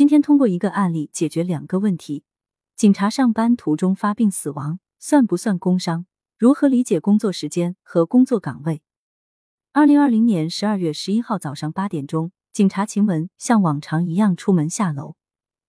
今天通过一个案例解决两个问题：警察上班途中发病死亡算不算工伤？如何理解工作时间和工作岗位？二零二零年十二月十一号早上八点钟，警察秦文像往常一样出门下楼，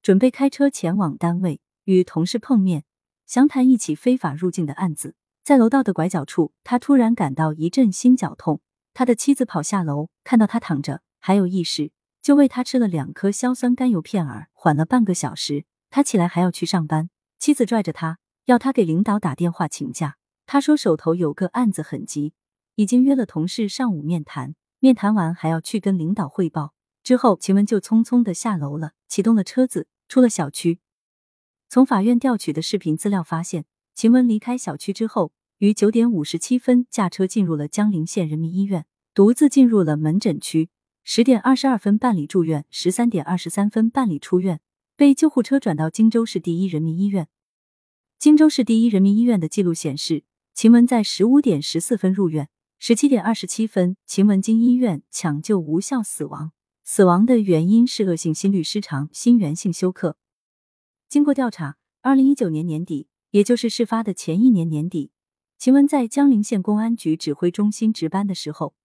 准备开车前往单位与同事碰面，详谈一起非法入境的案子。在楼道的拐角处，他突然感到一阵心绞痛。他的妻子跑下楼，看到他躺着还有意识。就喂他吃了两颗硝酸甘油片儿，缓了半个小时。他起来还要去上班，妻子拽着他，要他给领导打电话请假。他说手头有个案子很急，已经约了同事上午面谈，面谈完还要去跟领导汇报。之后，秦文就匆匆的下楼了，启动了车子，出了小区。从法院调取的视频资料发现，秦文离开小区之后，于九点五十七分驾车进入了江陵县人民医院，独自进入了门诊区。十点二十二分办理住院，十三点二十三分办理出院，被救护车转到荆州市第一人民医院。荆州市第一人民医院的记录显示，秦文在十五点十四分入院，十七点二十七分，秦文经医院抢救无效死亡。死亡的原因是恶性心律失常、心源性休克。经过调查，二零一九年年底，也就是事发的前一年年底，秦文在江陵县公安局指挥中心值班的时候，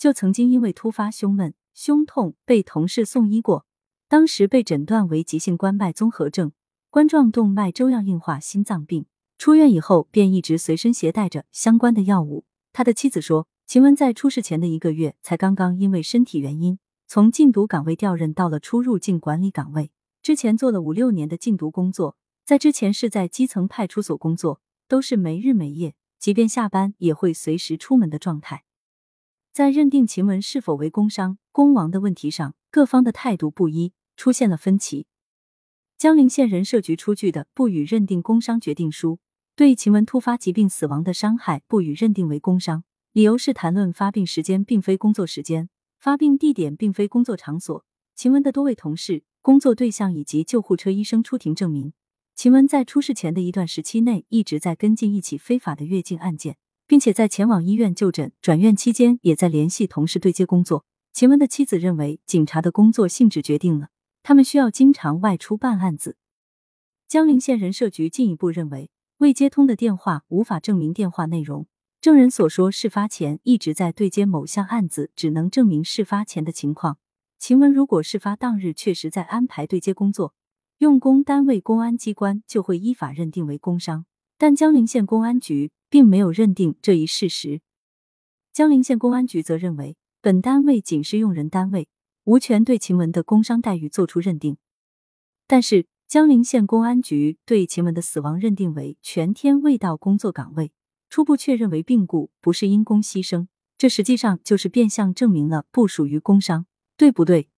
就曾经因为突发胸闷。胸痛被同事送医过，当时被诊断为急性冠脉综合症、冠状动脉粥样硬化心脏病。出院以后便一直随身携带着相关的药物。他的妻子说，秦文在出事前的一个月才刚刚因为身体原因从禁毒岗位调任到了出入境管理岗位，之前做了五六年的禁毒工作，在之前是在基层派出所工作，都是没日没夜，即便下班也会随时出门的状态。在认定秦文是否为工伤、工亡的问题上，各方的态度不一，出现了分歧。江陵县人社局出具的不予认定工伤决定书，对秦文突发疾病死亡的伤害不予认定为工伤，理由是谈论发病时间并非工作时间，发病地点并非工作场所。秦文的多位同事、工作对象以及救护车医生出庭证明，秦文在出事前的一段时期内一直在跟进一起非法的越境案件。并且在前往医院就诊、转院期间，也在联系同事对接工作。秦文的妻子认为，警察的工作性质决定了他们需要经常外出办案子。江陵县人社局进一步认为，未接通的电话无法证明电话内容，证人所说事发前一直在对接某项案子，只能证明事发前的情况。秦文如果事发当日确实在安排对接工作，用工单位公安机关就会依法认定为工伤。但江陵县公安局。并没有认定这一事实。江陵县公安局则认为，本单位仅是用人单位，无权对秦文的工伤待遇作出认定。但是，江陵县公安局对秦文的死亡认定为全天未到工作岗位，初步确认为病故，不是因公牺牲。这实际上就是变相证明了不属于工伤，对不对？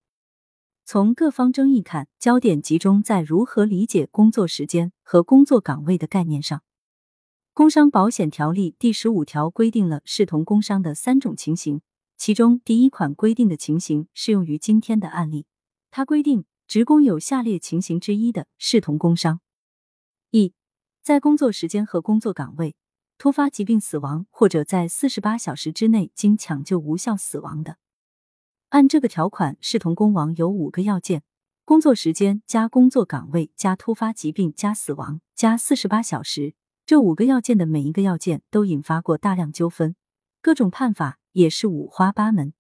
从各方争议看，焦点集中在如何理解工作时间和工作岗位的概念上。工伤保险条例第十五条规定了视同工伤的三种情形，其中第一款规定的情形适用于今天的案例。它规定，职工有下列情形之一的视同工伤：一，在工作时间和工作岗位突发疾病死亡，或者在四十八小时之内经抢救无效死亡的。按这个条款，视同工亡有五个要件：工作时间加工作岗位加突发疾病加死亡加四十八小时。这五个要件的每一个要件都引发过大量纠纷，各种判法也是五花八门。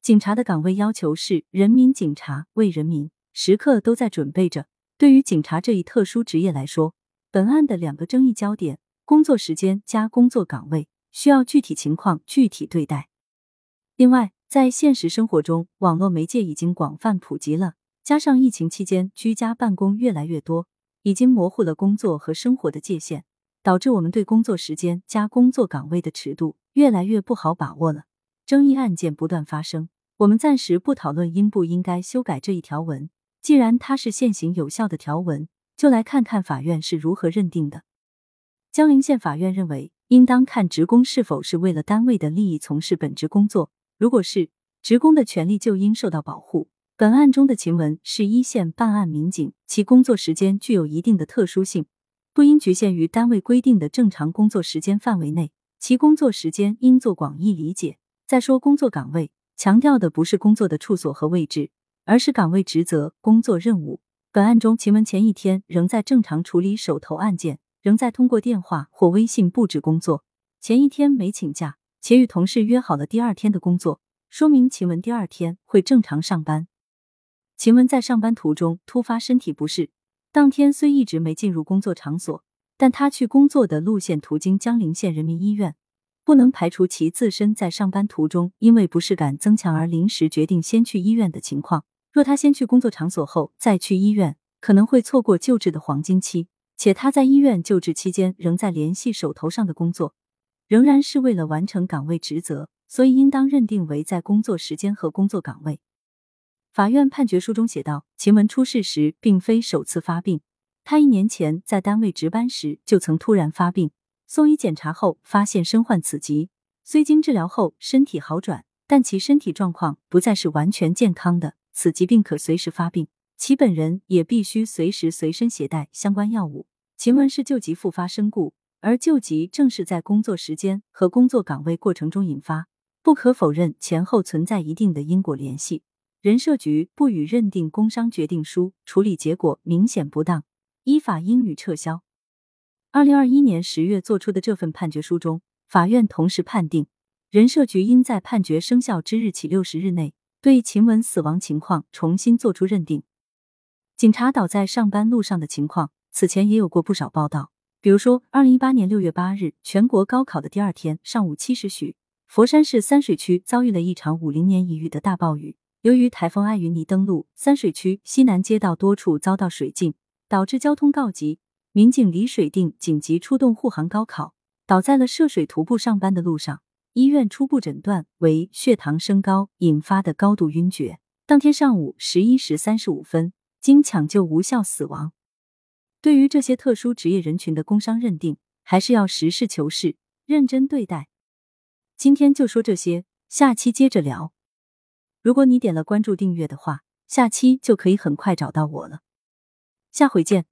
警察的岗位要求是人民警察，为人民，时刻都在准备着。对于警察这一特殊职业来说，本案的两个争议焦点——工作时间加工作岗位，需要具体情况具体对待。另外，在现实生活中，网络媒介已经广泛普及了，加上疫情期间居家办公越来越多，已经模糊了工作和生活的界限。导致我们对工作时间加工作岗位的尺度越来越不好把握了，争议案件不断发生。我们暂时不讨论应不应该修改这一条文，既然它是现行有效的条文，就来看看法院是如何认定的。江陵县法院认为，应当看职工是否是为了单位的利益从事本职工作，如果是，职工的权利就应受到保护。本案中的秦文是一线办案民警，其工作时间具有一定的特殊性。不应局限于单位规定的正常工作时间范围内，其工作时间应做广义理解。再说工作岗位，强调的不是工作的处所和位置，而是岗位职责、工作任务。本案中，秦雯前一天仍在正常处理手头案件，仍在通过电话或微信布置工作。前一天没请假，且与同事约好了第二天的工作，说明秦雯第二天会正常上班。秦雯在上班途中突发身体不适，当天虽一直没进入工作场所，但他去工作的路线途经江陵县人民医院，不能排除其自身在上班途中因为不适感增强而临时决定先去医院的情况。若他先去工作场所后再去医院，可能会错过救治的黄金期。且他在医院救治期间仍在联系手头上的工作，仍然是为了完成岗位职责，所以应当认定为在工作时间和工作岗位。法院判决书中写道：秦雯出事时并非首次发病，他一年前在单位值班时就曾突然发病，送医检查后发现身患此疾，虽经治疗后身体好转，但其身体状况不再是完全健康的。此疾病可随时发病，其本人也必须随时随身携带相关药物。秦雯是救急复发身故，而救急正是在工作时间和工作岗位过程中引发，不可否认前后存在一定的因果联系。人社局不予认定工伤决定书处理结果明显不当，依法应予撤销。二零二一年十月作出的这份判决书中，法院同时判定，人社局应在判决生效之日起六十日内。对秦文死亡情况重新作出认定。警察倒在上班路上的情况，此前也有过不少报道。比如说，二零一八年六月八日，全国高考的第二天上午七时许，佛山市三水区遭遇了一场五零年一遇的大暴雨。由于台风艾云尼登陆，三水区西南街道多处遭到水浸，导致交通告急。民警李水定紧急出动护航高考，倒在了涉水徒步上班的路上。医院初步诊断为血糖升高引发的高度晕厥，当天上午十一时三十五分经抢救无效死亡。对于这些特殊职业人群的工伤认定，还是要实事求是、认真对待。今天就说这些，下期接着聊。如果你点了关注订阅的话，下期就可以很快找到我了。下回见。